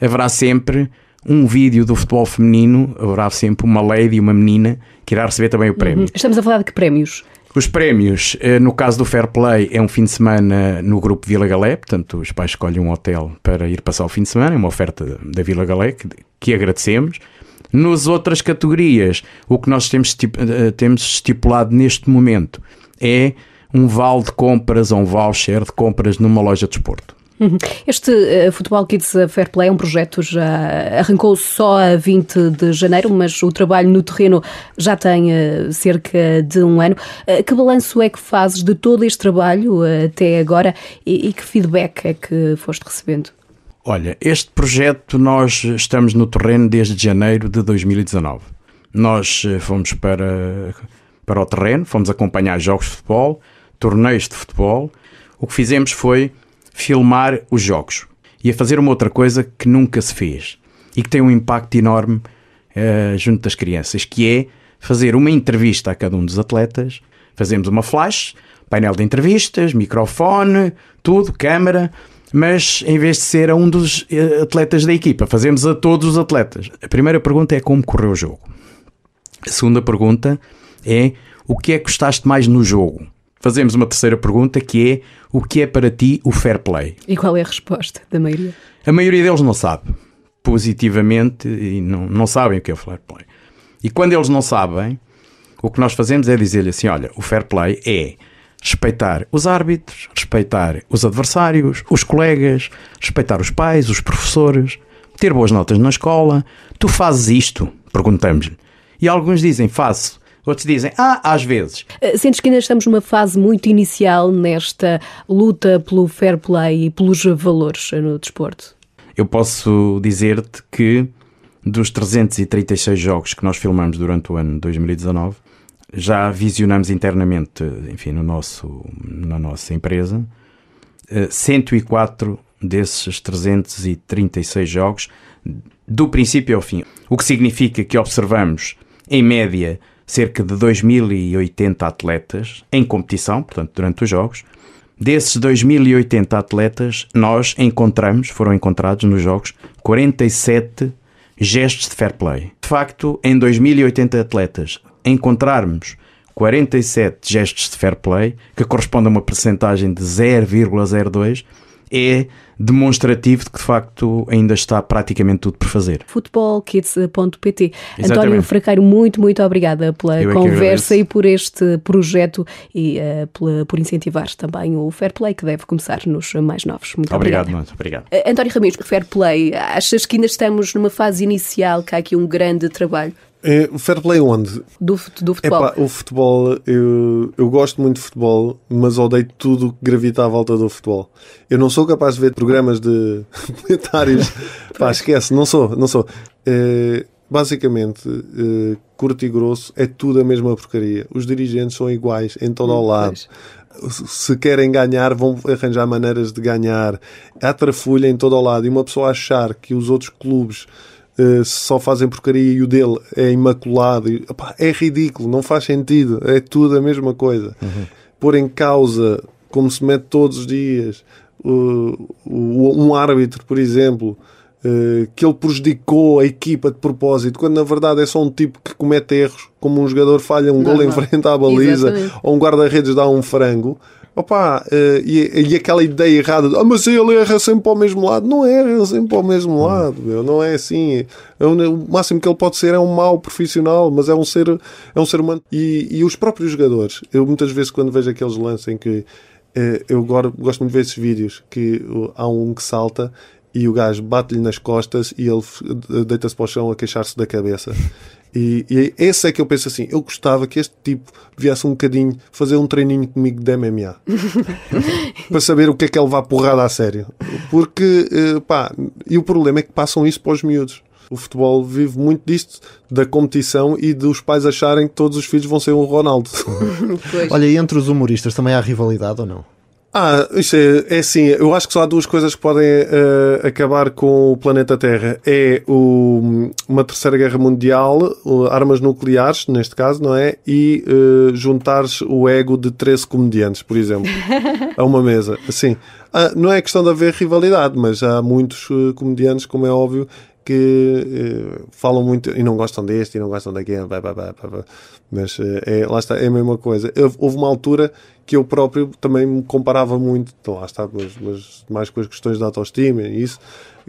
haverá sempre um vídeo do futebol feminino, haverá sempre uma lady, uma menina, que irá receber também o prémio. Estamos a falar de que prémios? Os prémios, eh, no caso do Fair Play, é um fim de semana no grupo Vila Galé, portanto os pais escolhem um hotel para ir passar o fim de semana, é uma oferta da Vila Galé que, que agradecemos. Nas outras categorias, o que nós temos, eh, temos estipulado neste momento é um vale de compras ou um voucher de compras numa loja de esporte. Uhum. Este uh, Futebol Kids Fair Play é um projeto já arrancou só a 20 de janeiro, mas o trabalho no terreno já tem uh, cerca de um ano. Que balanço é que fazes de todo este trabalho até agora e, e que feedback é que foste recebendo? Olha, este projeto nós estamos no terreno desde janeiro de 2019. Nós fomos para, para o terreno, fomos acompanhar jogos de futebol, torneios de futebol. O que fizemos foi filmar os jogos e a fazer uma outra coisa que nunca se fez e que tem um impacto enorme uh, junto das crianças, que é fazer uma entrevista a cada um dos atletas. Fazemos uma flash, painel de entrevistas, microfone, tudo, câmara, mas em vez de ser a um dos uh, atletas da equipa, fazemos a todos os atletas. A primeira pergunta é como correu o jogo. A segunda pergunta é o que é que gostaste mais no jogo? Fazemos uma terceira pergunta que é o que é para ti o fair play? E qual é a resposta da maioria? A maioria deles não sabe positivamente e não, não sabem o que é o fair play. E quando eles não sabem, o que nós fazemos é dizer-lhe assim: olha, o fair play é respeitar os árbitros, respeitar os adversários, os colegas, respeitar os pais, os professores, ter boas notas na escola. Tu fazes isto? Perguntamos-lhe. E alguns dizem: faço. Outros dizem, ah, às vezes. Eh, sentes que ainda estamos numa fase muito inicial nesta luta pelo fair play e pelos valores no desporto? Eu posso dizer-te que dos 336 jogos que nós filmamos durante o ano 2019, já visionamos internamente, enfim, no nosso, na nossa empresa, 104 eh, desses 336 jogos, do princípio ao fim. O que significa que observamos, em média, cerca de 2.080 atletas em competição, portanto, durante os Jogos. Desses 2.080 atletas, nós encontramos, foram encontrados nos Jogos, 47 gestos de fair play. De facto, em 2.080 atletas, encontrarmos 47 gestos de fair play, que corresponde a uma percentagem de 0,02, é demonstrativo de que de facto ainda está praticamente tudo por fazer. Futebolkids.pt António Fraqueiro, muito, muito obrigada pela Eu conversa é e por este projeto e uh, pela, por incentivar também o Fair Play que deve começar nos mais novos. Muito obrigado. Obrigada. Muito obrigado. Uh, António Ramires, Fair Play, achas que ainda estamos numa fase inicial, que há aqui um grande trabalho? O fair play onde? Do, do futebol. Epá, o futebol, eu, eu gosto muito de futebol, mas odeio tudo que gravita à volta do futebol. Eu não sou capaz de ver programas de comentários. Pá, esquece, não sou, não sou. É, basicamente, é, curto e grosso, é tudo a mesma porcaria. Os dirigentes são iguais em todo o lado. Se querem ganhar, vão arranjar maneiras de ganhar. Há trafulha em todo o lado. E uma pessoa achar que os outros clubes uh, só fazem porcaria e o dele é imaculado. E, opa, é ridículo, não faz sentido. É tudo a mesma coisa. Uhum. Pôr em causa, como se mete todos os dias, uh, um árbitro, por exemplo, uh, que ele prejudicou a equipa de propósito, quando na verdade é só um tipo que comete erros, como um jogador falha um não, gol em frente à baliza Exatamente. ou um guarda-redes dá um frango. Opa, uh, e, e, aquela ideia errada de, ah, mas ele erra sempre para o mesmo lado. Não erra sempre para o mesmo lado, meu. não é assim. É um, o máximo que ele pode ser é um mau profissional, mas é um ser, é um ser humano. E, e os próprios jogadores, eu muitas vezes quando vejo aqueles lances em que uh, eu agora gosto muito de ver esses vídeos que uh, há um que salta e o gajo bate-lhe nas costas e ele deita-se para o chão a queixar-se da cabeça. E, e esse é que eu penso assim: eu gostava que este tipo viesse um bocadinho fazer um treininho comigo de MMA para saber o que é que ele vai porrada a sério. Porque, eh, pá, e o problema é que passam isso para os miúdos. O futebol vive muito disto, da competição e dos pais acharem que todos os filhos vão ser o Ronaldo. Olha, e entre os humoristas também há rivalidade ou não? Ah, isso é, é assim, eu acho que só há duas coisas que podem uh, acabar com o planeta Terra. É o, uma terceira guerra mundial, uh, armas nucleares, neste caso, não é? E uh, juntares o ego de 13 comediantes, por exemplo, a uma mesa. Assim, ah, não é questão de haver rivalidade, mas há muitos comediantes, como é óbvio, que falam muito e não gostam deste e não gostam daquele, blá, blá, blá, blá. mas é, lá está, é a mesma coisa. Houve uma altura que eu próprio também me comparava muito, então lá está, mas, mas mais com as questões da autoestima e isso,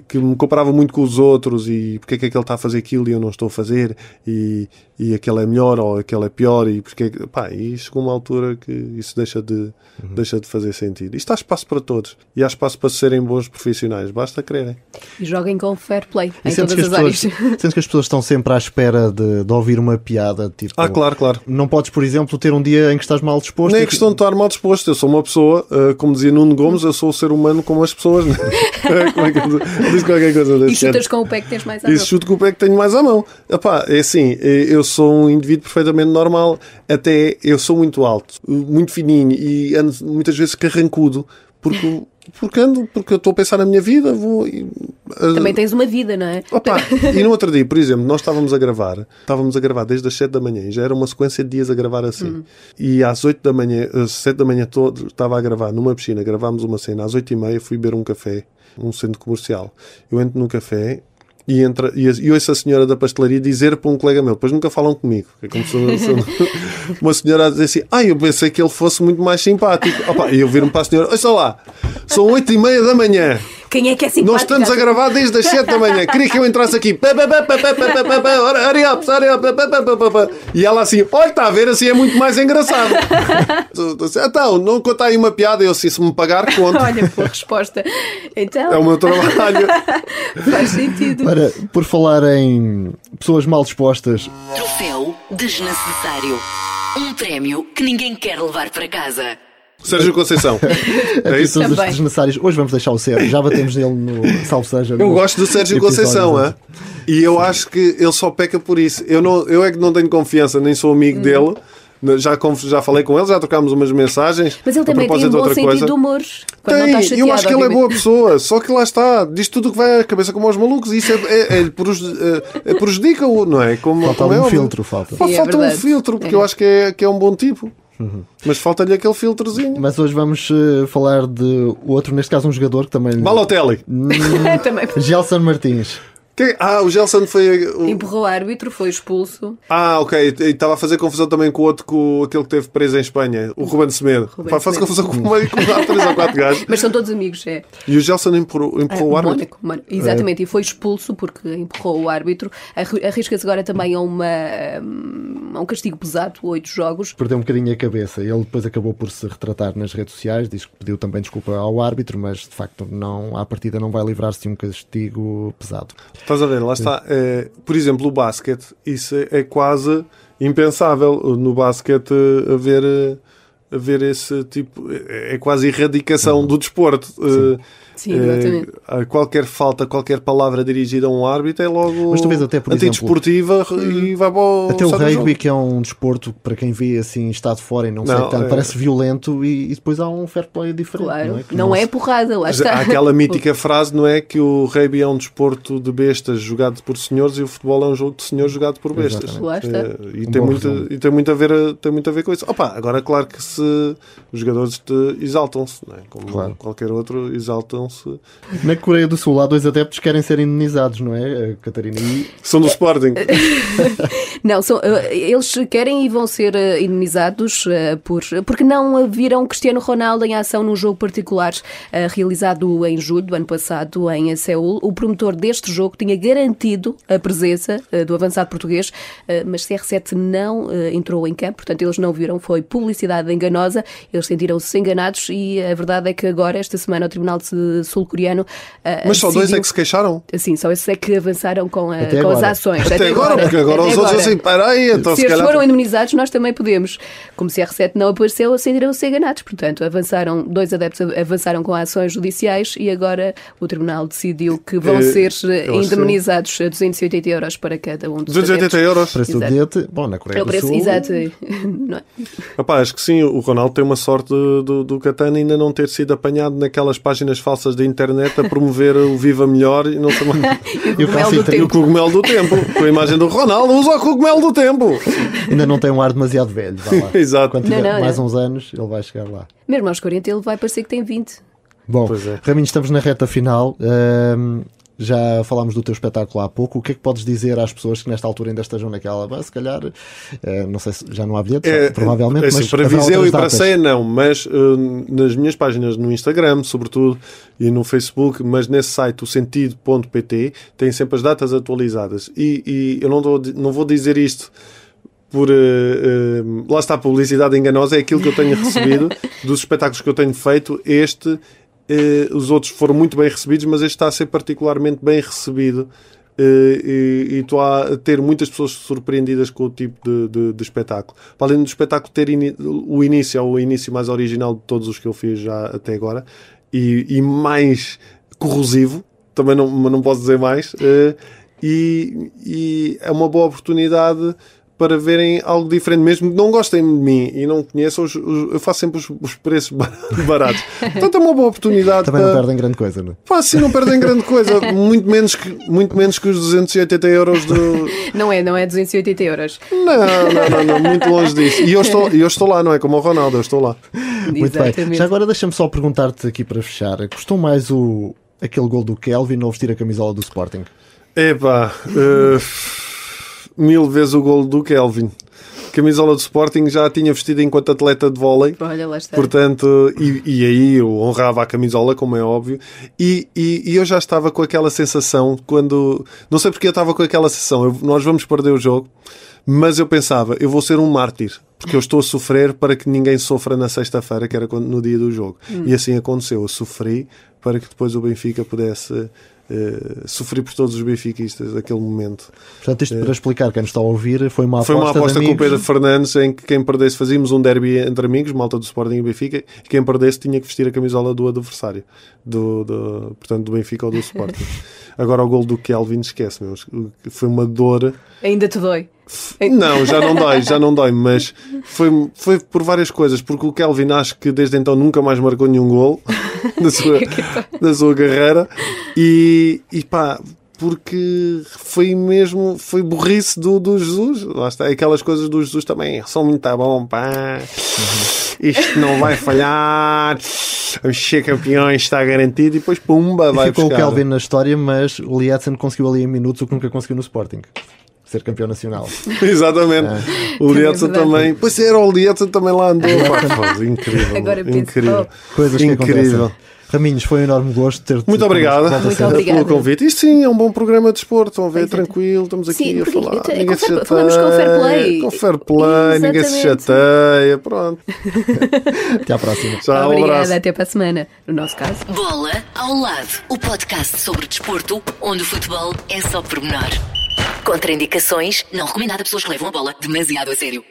que me comparava muito com os outros e porque é que aquele está a fazer aquilo e eu não estou a fazer e, e aquele é melhor ou aquele é pior e porque é pá, e chegou uma altura que isso deixa de, uhum. deixa de fazer sentido. Isto há espaço para todos e há espaço para serem bons profissionais, basta quererem. E joguem com fair play e em todas as, as áreas. Sentes que as pessoas estão sempre à espera de, de, ouvir uma piada, tipo... Ah, claro, claro. Não podes, por exemplo, ter um dia em que estás mal disposto... Nem é questão de estar mal disposto, eu sou uma pessoa, eh, como dizia Nuno Gomes, eu sou o ser humano como as pessoas. como é que diz qualquer coisa e chutas com o pé que tens mais à mão. E chuto com o pé que tenho mais à mão. Epá, é assim, eu sou um indivíduo perfeitamente normal, até eu sou muito alto, muito fininho e ando muitas vezes carrancudo, porque porque ando, porque eu estou a pensar na minha vida, vou. Também tens uma vida, não é? Opa, e no outro dia, por exemplo, nós estávamos a gravar, estávamos a gravar desde as 7 da manhã, e já era uma sequência de dias a gravar assim. Hum. E às 8 da manhã, às 7 da manhã todo, estava a gravar numa piscina, gravámos uma cena, às 8 e meia fui beber um café, num centro comercial. Eu entro no café e, entra, e, e ouço a senhora da pastelaria dizer para um colega meu, depois nunca falam comigo. É como se, uma senhora a dizer assim: Ah, eu pensei que ele fosse muito mais simpático. Opa, e eu vir-me para a senhora: Olha lá, são oito e meia da manhã. Quem é que é simpático? Nós estamos a gravar desde as 7 da manhã. Queria que eu entrasse aqui. E ela assim, olha, está a ver, assim é muito mais engraçado. Então, não conta aí uma piada. Eu assim, se me pagar, conto. Olha, boa resposta. Então... É o meu trabalho. Faz sentido. Ora, por falar em pessoas mal dispostas... Troféu desnecessário. Um prémio que ninguém quer levar para casa. Sérgio Conceição. é isso? Todos desnecessários. Hoje vamos deixar o Sérgio. Já batemos nele no Salve Seja. Eu gosto do Sérgio Conceição, é? E eu acho que ele só peca por isso. Eu, não, eu é que não tenho confiança, nem sou amigo hum. dele. Já, já falei com ele, já trocámos umas mensagens. Mas ele também tem um bom sentido coisa. de humor. Tem, chateado, eu acho que ele é boa pessoa, só que lá está, diz tudo o que vai à cabeça como aos malucos e isso é, é, é, é prejudica-o, não é? Como, falta como um filtro, falta. Sim, falta um filtro, porque eu acho que é, que é um bom tipo. Uhum. Mas falta-lhe aquele filtrozinho. Mas hoje vamos uh, falar de outro, neste caso um jogador que também. Balotelli! Hum, Gelson Martins. Quem? Ah, o Gelson foi. O... Empurrou o árbitro, foi expulso. Ah, ok. E estava a fazer confusão também com o outro, com aquele que teve preso em Espanha, o Ruben Semedo. Ruben faz confusão com, uma, com três ou quatro gajos. Mas são todos amigos, é. E o Gelson empurrou, empurrou é, o árbitro. Mônico, exatamente, é. e foi expulso porque empurrou o árbitro. Arrisca-se agora também a, uma, a um castigo pesado, oito jogos. Perdeu um bocadinho a cabeça. Ele depois acabou por se retratar nas redes sociais, diz que pediu também desculpa ao árbitro, mas de facto, não, à partida, não vai livrar-se de um castigo pesado. Estás a ver, lá está é, por exemplo, o basquete, isso é quase impensável no basquete haver, haver esse tipo, é, é quase erradicação uhum. do desporto. Sim. Sim, exatamente. É, qualquer falta, qualquer palavra dirigida a um árbitro é logo Mas tu vês até, por antidesportiva exemplo, e vai para o Até o rugby, que é um desporto, para quem vê assim, está de fora e não, não sei tanto, é... parece violento e, e, depois há um fair play diferente. Claro, não é, não é porrada, lá está. Há aquela mítica frase, não é? Que o rugby é um desporto de bestas jogado por senhores e o futebol é um jogo de senhores jogado por bestas. Lá está. É, e, um tem muito, e tem, muito a ver, tem muito a ver com isso. Opa, agora, claro que se os jogadores exaltam-se, é? como claro. qualquer outro, exaltam-se na Coreia do Sul há dois adeptos que querem ser indenizados, não é, eh, Catarina? E... São do Sporting. não, são, eh, eles querem e vão ser eh, indenizados por, porque não viram Cristiano Ronaldo em ação num jogo particular realizado em julho do ano passado em Seul. O promotor deste jogo tinha garantido a presença do avançado português, mas CR7 não entrou em campo, portanto eles não viram, foi publicidade enganosa, eles sentiram-se enganados e a verdade é que agora, esta semana, o Tribunal Sul-Coreano Uh, Mas só decidiu... dois é que se queixaram? Sim, só esses é que avançaram com, a, com as ações. Até, Até agora, porque agora Até os agora. outros assim, peraí, então se, se eles calhar... foram indemnizados, nós também podemos. Como se a R7 não apareceu, sentiram-se enganados. Portanto, avançaram, dois adeptos avançaram com ações judiciais e agora o Tribunal decidiu que vão é, ser indemnizados a 280 euros para cada um dos 280 adeptos. euros? Preço do bilhete, bom, na Coreia é do preço, Sul... Exato. Não é? Rapaz, acho que sim, o Ronaldo tem uma sorte do, do Catano ainda não ter sido apanhado naquelas páginas falsas da internet a promover o Viva Melhor e não sei mais. E o cogumelo do E cogumelo do tempo, com a imagem do Ronaldo, usa o cogumelo do tempo. Ainda não tem um ar demasiado velho. Exato. Quando tiver Não, não, mais não. uns anos, ele vai chegar lá. Mesmo aos 40 ele vai parecer que tem 20. Bom, Pois é. Raminho, estamos na reta final. Ahm, já falámos do teu espetáculo há pouco. O que é que podes dizer às pessoas que nesta altura ainda estejam naquela? "Bah, se calhar, eh, não sei se já não há bilhetes, É, provavelmente, é assim, mas para Viseu e para datas. Ceia não, mas eh, nas minhas páginas no Instagram, sobretudo, e no Facebook, mas nesse site, o sentido.pt, tem sempre as datas atualizadas. E, e eu não, dou- não vou dizer isto por. eh, eh, lá está a publicidade enganosa, é aquilo que eu tenho recebido dos espetáculos que eu tenho feito. Este, os outros foram muito bem recebidos, mas este está a ser particularmente bem recebido. Eh, e e estou a ter muitas pessoas surpreendidas com o tipo de, de- de espetáculo. Para além do espetáculo ter ini- o início, é o início mais original de todos os que eu fiz já até agora e, e mais corrosivo, também não, não posso dizer mais. eh, e, e é uma boa oportunidade para verem algo diferente, mesmo que não gostem de mim e não conheçam, os- os- eu faço sempre os, os preços bar- baratos. Portanto, é uma boa oportunidade Também não para. perdem grande coisa, não é? Pá, sim, não perdem grande coisa. Muito menos que, muito menos que os 280 euros do. Não é, não é 280 euros. Não, não, não, não, muito longe disso. E eu estou, e eu estou lá, não é como o Ronaldo, eu estou lá. Muito bem. Exatamente. Já agora deixa-me só perguntar-te aqui para fechar. Custou mais o, aquele gol do Kelvin ou vestir a camisola do Sporting? Epá, eh, mil vezes o golo do Kelvin. Camisola do Sporting já a tinha vestido enquanto atleta de vôlei. Olha, lá está. Portanto, e, e aí eu honrava a camisola, como é óbvio, e, e, e eu já estava com aquela sensação quando. Não sei porque eu estava com aquela sensação, eu- nós vamos perder o jogo, mas eu pensava, eu vou ser um mártir, porque eu estou a sofrer para que ninguém sofra na sexta-feira, que era no dia do jogo. E assim aconteceu, eu sofri para que depois o Benfica pudesse. Eh, sofrer por todos os benfiquistas naquele momento. Portanto, isto para explicar quem nos está a ouvir, foi uma É. Foi aposta, uma aposta com o. Pedro Fernandes em que quem perdesse fazíamos um derby entre amigos, malta do Sporting e Benfica, e quem perdesse tinha que vestir a camisola do adversário, do, do- portanto do Benfica ou do Sporting. Agora o gol do Kelvin, esquece, meu, foi uma dor. Ainda te dói. Não, já não dói, já não dói, mas foi, foi por várias coisas, porque o Kelvin acho que desde então nunca mais marcou nenhum gol na sua, na sua carreira e, e pá, porque foi mesmo, foi burrice do, do Jesus. Lá está, aquelas coisas do Jesus também são muito bom, pá. Isto não vai falhar. Vamos ser campeões, está garantido. E depois, pumba, E vai ficou buscar. o Kelvin na história, mas o Lietzen conseguiu ali em minutos o que nunca conseguiu no Sporting. Ser campeão nacional. Exatamente. O Também é Lietzen verdade. também. Pois era, o Lietzen também lá andou. Pá, incrível. Agora incrível. Coisas que Incrível. acontecem. Raminhos, foi um enorme gosto ter-te. Muito obrigado pelo convite. Isto sim é um bom programa de desporto. Estão a ver, Exato. tranquilo. Estamos aqui Sim, a falar. até- Ninguém se chateia. falamos com fair play. Com fair play, ninguém se Exatamente. chateia. Pronto. Até à próxima. Tchau, um Obrigada, abraço. até para a semana. No nosso caso. Bola ao lado. O podcast sobre desporto, onde o futebol é só pormenor. Contraindicações, não recomendado a pessoas que levam a bola demasiado a sério.